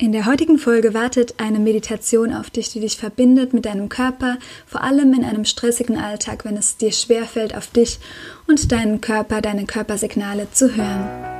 In der heutigen Folge wartet eine Meditation auf dich, die dich verbindet mit deinem Körper, vor allem in einem stressigen Alltag, wenn es dir schwerfällt, auf dich und deinen Körper, deine Körpersignale zu hören.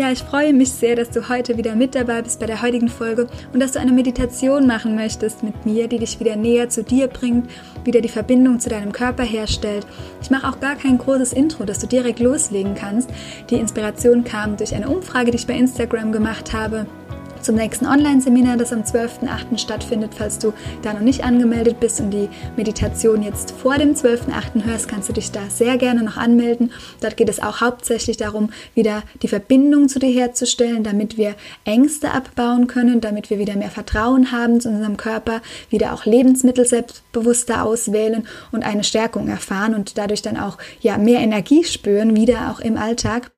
Ja, ich freue mich sehr, dass du heute wieder mit dabei bist bei der heutigen Folge und dass du eine Meditation machen möchtest mit mir, die dich wieder näher zu dir bringt, wieder die Verbindung zu deinem Körper herstellt. Ich mache auch gar kein großes Intro, dass du direkt loslegen kannst. Die Inspiration kam durch eine Umfrage, die ich bei Instagram gemacht habe zum nächsten Online-Seminar, das am 12.08. stattfindet. Falls du da noch nicht angemeldet bist und die Meditation jetzt vor dem 12.08. hörst, kannst du dich da sehr gerne noch anmelden. Dort geht es auch hauptsächlich darum, wieder die Verbindung zu dir herzustellen, damit wir Ängste abbauen können, damit wir wieder mehr Vertrauen haben zu unserem Körper, wieder auch Lebensmittel selbstbewusster auswählen und eine Stärkung erfahren und dadurch dann auch ja mehr Energie spüren, wieder auch im Alltag.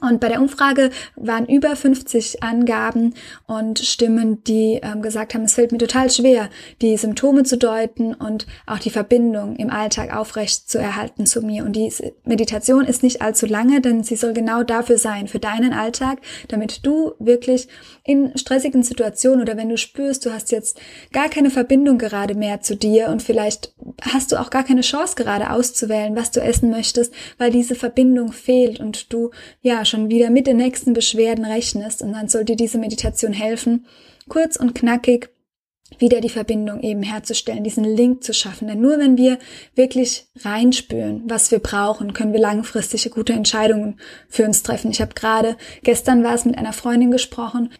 Und bei der Umfrage waren über 50 Angaben und Stimmen, die ähm, gesagt haben, es fällt mir total schwer, die Symptome zu deuten und auch die Verbindung im Alltag aufrecht zu erhalten zu mir. Und die Meditation ist nicht allzu lange, denn sie soll genau dafür sein, für deinen Alltag, damit du wirklich in stressigen Situationen oder wenn du spürst, du hast jetzt gar keine Verbindung gerade mehr zu dir und vielleicht hast du auch gar keine Chance gerade auszuwählen, was du essen möchtest, weil diese Verbindung fehlt und du ja schon wieder mit den nächsten Beschwerden rechnest und dann soll dir diese Meditation helfen, kurz und knackig wieder die Verbindung eben herzustellen, diesen Link zu schaffen. Denn nur wenn wir wirklich reinspüren, was wir brauchen, können wir langfristige gute Entscheidungen für uns treffen. Ich habe gerade, gestern war es mit einer Freundin gesprochen,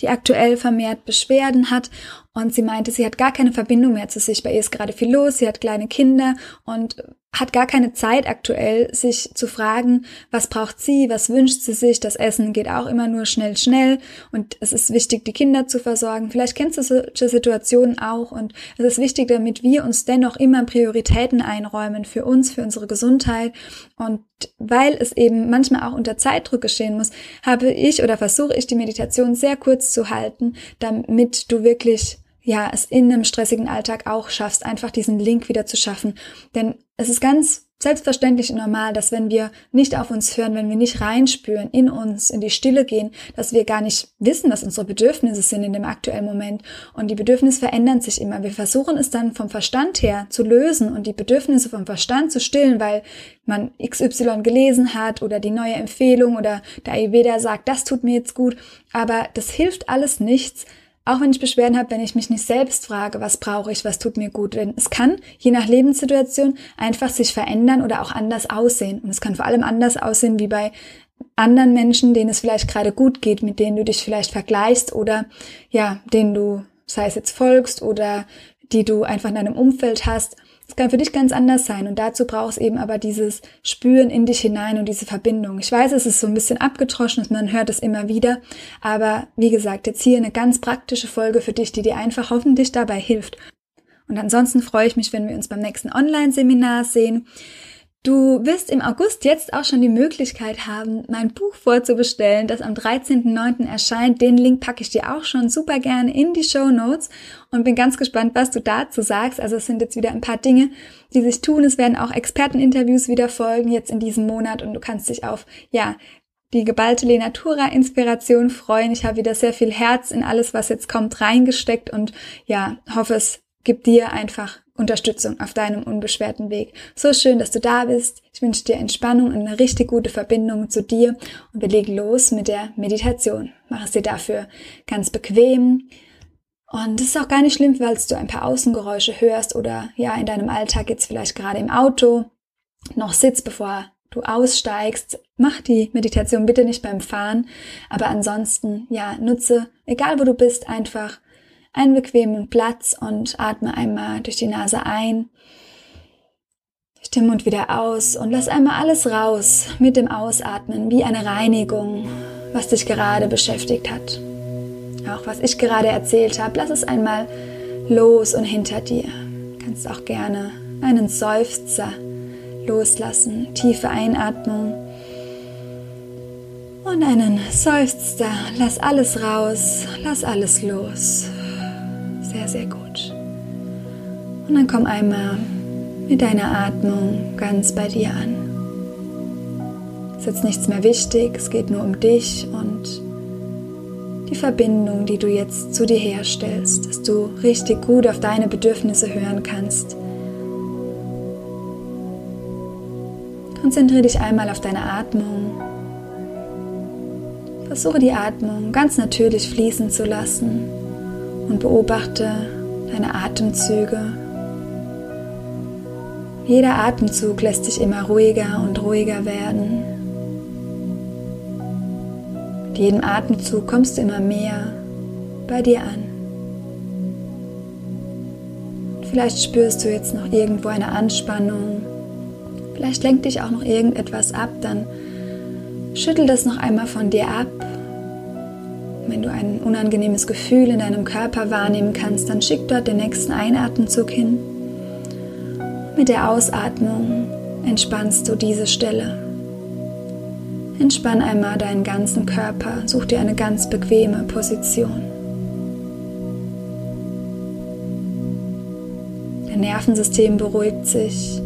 die aktuell vermehrt Beschwerden hat und sie meinte, sie hat gar keine Verbindung mehr zu sich. Bei ihr ist gerade viel los, sie hat kleine Kinder und hat gar keine Zeit aktuell, sich zu fragen, was braucht sie, was wünscht sie sich. Das Essen geht auch immer nur schnell, schnell und es ist wichtig, die Kinder zu versorgen. Vielleicht kennst du solche Situationen auch und es ist wichtig, damit wir uns dennoch immer Prioritäten einräumen für uns, für unsere Gesundheit und weil es eben manchmal auch unter Zeitdruck geschehen muss, habe ich oder versuche ich die Meditation sehr kurz zu halten, damit du wirklich ja, es in einem stressigen Alltag auch schaffst, einfach diesen Link wieder zu schaffen. Denn es ist ganz selbstverständlich und normal, dass wenn wir nicht auf uns hören, wenn wir nicht reinspüren, in uns, in die Stille gehen, dass wir gar nicht wissen, was unsere Bedürfnisse sind in dem aktuellen Moment. Und die Bedürfnisse verändern sich immer. Wir versuchen es dann vom Verstand her zu lösen und die Bedürfnisse vom Verstand zu stillen, weil man XY gelesen hat oder die neue Empfehlung oder der Ayurveda sagt, das tut mir jetzt gut. Aber das hilft alles nichts, auch wenn ich Beschwerden habe, wenn ich mich nicht selbst frage, was brauche ich, was tut mir gut. Denn es kann, je nach Lebenssituation, einfach sich verändern oder auch anders aussehen. Und es kann vor allem anders aussehen wie bei anderen Menschen, denen es vielleicht gerade gut geht, mit denen du dich vielleicht vergleichst oder ja, denen du, sei es jetzt folgst oder die du einfach in deinem Umfeld hast. Es kann für dich ganz anders sein und dazu brauchst eben aber dieses Spüren in dich hinein und diese Verbindung. Ich weiß, es ist so ein bisschen abgetroschen, man hört es immer wieder, aber wie gesagt, jetzt hier eine ganz praktische Folge für dich, die dir einfach hoffentlich dabei hilft. Und ansonsten freue ich mich, wenn wir uns beim nächsten Online-Seminar sehen. Du wirst im August jetzt auch schon die Möglichkeit haben, mein Buch vorzubestellen, das am 13.09. erscheint. Den Link packe ich dir auch schon super gerne in die Show Notes und bin ganz gespannt, was du dazu sagst. Also es sind jetzt wieder ein paar Dinge, die sich tun. Es werden auch Experteninterviews wieder folgen jetzt in diesem Monat und du kannst dich auf, ja, die geballte Lenatura Inspiration freuen. Ich habe wieder sehr viel Herz in alles, was jetzt kommt, reingesteckt und ja, hoffe es gibt dir einfach Unterstützung auf deinem unbeschwerten Weg. So schön, dass du da bist. Ich wünsche dir Entspannung und eine richtig gute Verbindung zu dir und wir legen los mit der Meditation. Mach es dir dafür ganz bequem. Und es ist auch gar nicht schlimm, weil du ein paar Außengeräusche hörst oder ja, in deinem Alltag jetzt vielleicht gerade im Auto noch sitzt, bevor du aussteigst. Mach die Meditation bitte nicht beim Fahren, aber ansonsten, ja, nutze, egal wo du bist, einfach einen bequemen Platz und atme einmal durch die Nase ein, durch den Mund wieder aus und lass einmal alles raus mit dem Ausatmen, wie eine Reinigung, was dich gerade beschäftigt hat. Auch was ich gerade erzählt habe, lass es einmal los und hinter dir. Du kannst auch gerne einen Seufzer loslassen, tiefe Einatmung und einen Seufzer. Lass alles raus, lass alles los. Sehr, sehr gut. Und dann komm einmal mit deiner Atmung ganz bei dir an. Es ist jetzt nichts mehr wichtig, es geht nur um dich und die Verbindung, die du jetzt zu dir herstellst, dass du richtig gut auf deine Bedürfnisse hören kannst. Konzentriere dich einmal auf deine Atmung. Versuche die Atmung ganz natürlich fließen zu lassen und beobachte deine Atemzüge. Jeder Atemzug lässt dich immer ruhiger und ruhiger werden jedem Atemzug kommst du immer mehr bei dir an. Vielleicht spürst du jetzt noch irgendwo eine Anspannung. Vielleicht lenkt dich auch noch irgendetwas ab. Dann schüttel das noch einmal von dir ab. Wenn du ein unangenehmes Gefühl in deinem Körper wahrnehmen kannst, dann schick dort den nächsten Einatemzug hin. Mit der Ausatmung entspannst du diese Stelle. Entspann einmal deinen ganzen Körper, such dir eine ganz bequeme Position. Dein Nervensystem beruhigt sich.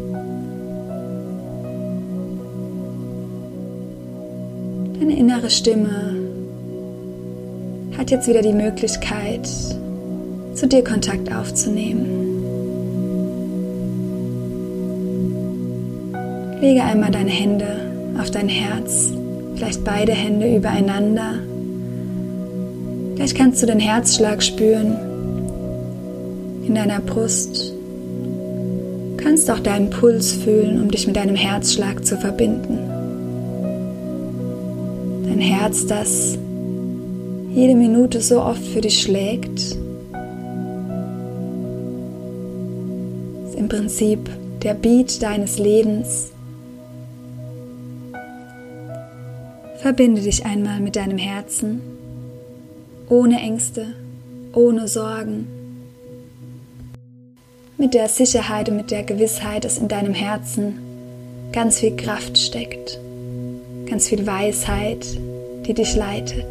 Deine innere Stimme hat jetzt wieder die Möglichkeit, zu dir Kontakt aufzunehmen. Lege einmal deine Hände auf dein Herz vielleicht beide Hände übereinander. Vielleicht kannst du den Herzschlag spüren in deiner Brust. Du kannst auch deinen Puls fühlen, um dich mit deinem Herzschlag zu verbinden. Dein Herz, das jede Minute so oft für dich schlägt, ist im Prinzip der Beat deines Lebens. Verbinde dich einmal mit deinem Herzen, ohne Ängste, ohne Sorgen, mit der Sicherheit und mit der Gewissheit, dass in deinem Herzen ganz viel Kraft steckt, ganz viel Weisheit, die dich leitet.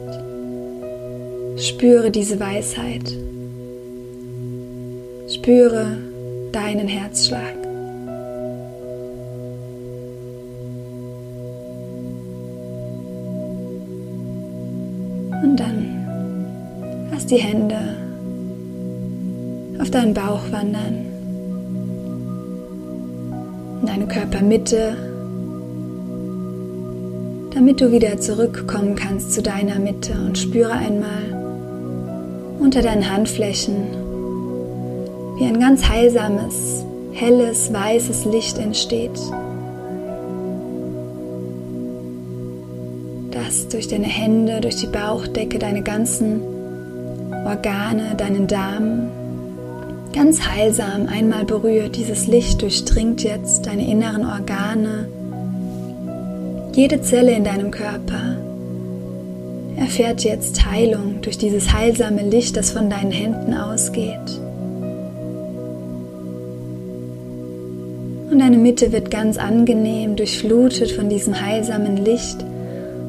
Spüre diese Weisheit. Spüre deinen Herzschlag. Und dann lass die Hände auf deinen Bauch wandern, in deine Körpermitte, damit du wieder zurückkommen kannst zu deiner Mitte und spüre einmal unter deinen Handflächen, wie ein ganz heilsames, helles, weißes Licht entsteht. das durch deine Hände, durch die Bauchdecke, deine ganzen Organe, deinen Darm ganz heilsam einmal berührt. Dieses Licht durchdringt jetzt deine inneren Organe, jede Zelle in deinem Körper erfährt jetzt Heilung durch dieses heilsame Licht, das von deinen Händen ausgeht. Und deine Mitte wird ganz angenehm durchflutet von diesem heilsamen Licht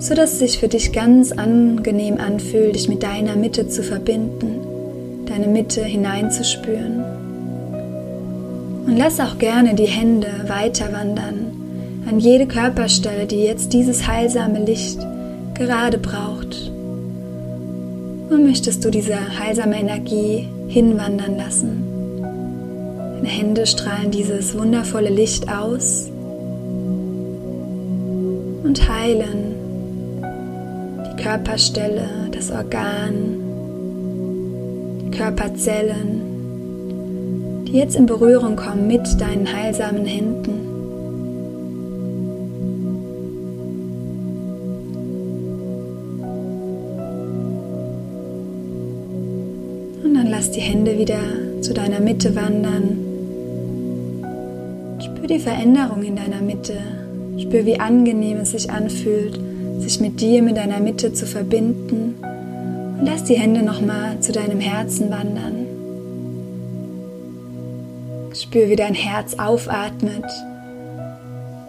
so dass es sich für dich ganz angenehm anfühlt, dich mit deiner Mitte zu verbinden, deine Mitte hineinzuspüren. Und lass auch gerne die Hände weiter wandern an jede Körperstelle, die jetzt dieses heilsame Licht gerade braucht. Und möchtest du diese heilsame Energie hinwandern lassen? Deine Hände strahlen dieses wundervolle Licht aus und heilen Körperstelle, das Organ, die Körperzellen, die jetzt in Berührung kommen mit deinen heilsamen Händen. Und dann lass die Hände wieder zu deiner Mitte wandern. Spür die Veränderung in deiner Mitte. Spür, wie angenehm es sich anfühlt, sich mit dir, mit deiner Mitte zu verbinden. Und lass die Hände nochmal zu deinem Herzen wandern. Spür, wie dein Herz aufatmet,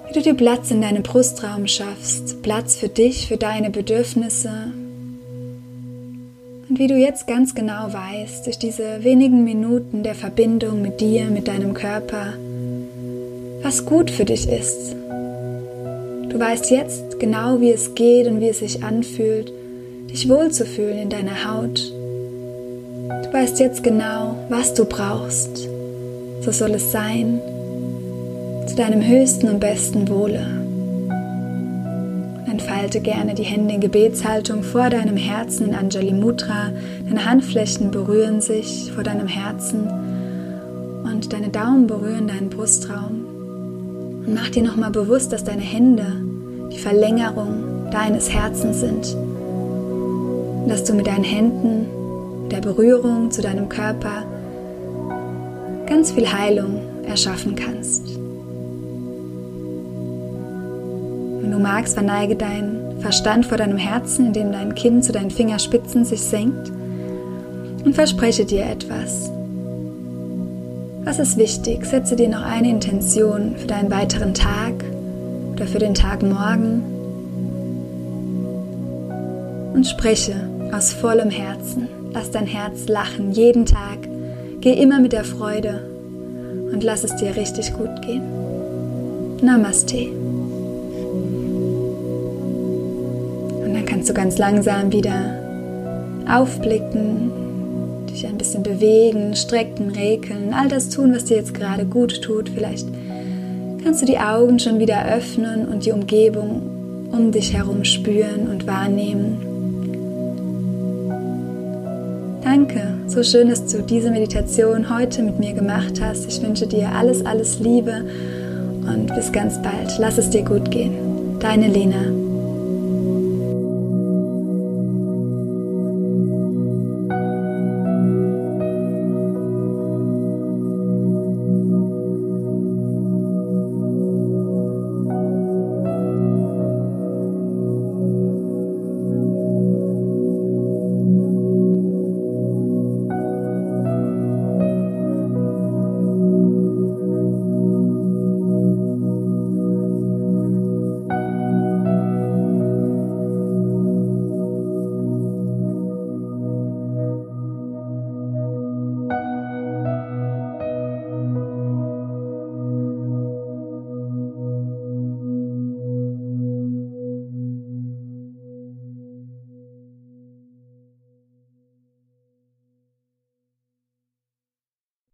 wie du dir Platz in deinem Brustraum schaffst, Platz für dich, für deine Bedürfnisse. Und wie du jetzt ganz genau weißt, durch diese wenigen Minuten der Verbindung mit dir, mit deinem Körper, was gut für dich ist. Du weißt jetzt genau, wie es geht und wie es sich anfühlt, dich wohlzufühlen in deiner Haut. Du weißt jetzt genau, was du brauchst. So soll es sein, zu deinem höchsten und besten Wohle. Entfalte gerne die Hände in Gebetshaltung vor deinem Herzen in Anjali Mudra. Deine Handflächen berühren sich vor deinem Herzen und deine Daumen berühren deinen Brustraum. Und mach dir nochmal bewusst, dass deine Hände die Verlängerung deines Herzens sind. Dass du mit deinen Händen, der Berührung zu deinem Körper ganz viel Heilung erschaffen kannst. Wenn du magst, verneige dein Verstand vor deinem Herzen, indem dein Kinn zu deinen Fingerspitzen sich senkt und verspreche dir etwas. Was ist wichtig? Setze dir noch eine Intention für deinen weiteren Tag oder für den Tag morgen und spreche aus vollem Herzen. Lass dein Herz lachen jeden Tag. Geh immer mit der Freude und lass es dir richtig gut gehen. Namaste. Kannst du ganz langsam wieder aufblicken, dich ein bisschen bewegen, strecken, regeln, all das tun, was dir jetzt gerade gut tut. Vielleicht kannst du die Augen schon wieder öffnen und die Umgebung um dich herum spüren und wahrnehmen. Danke, so schön, dass du diese Meditation heute mit mir gemacht hast. Ich wünsche dir alles, alles Liebe und bis ganz bald. Lass es dir gut gehen. Deine Lena.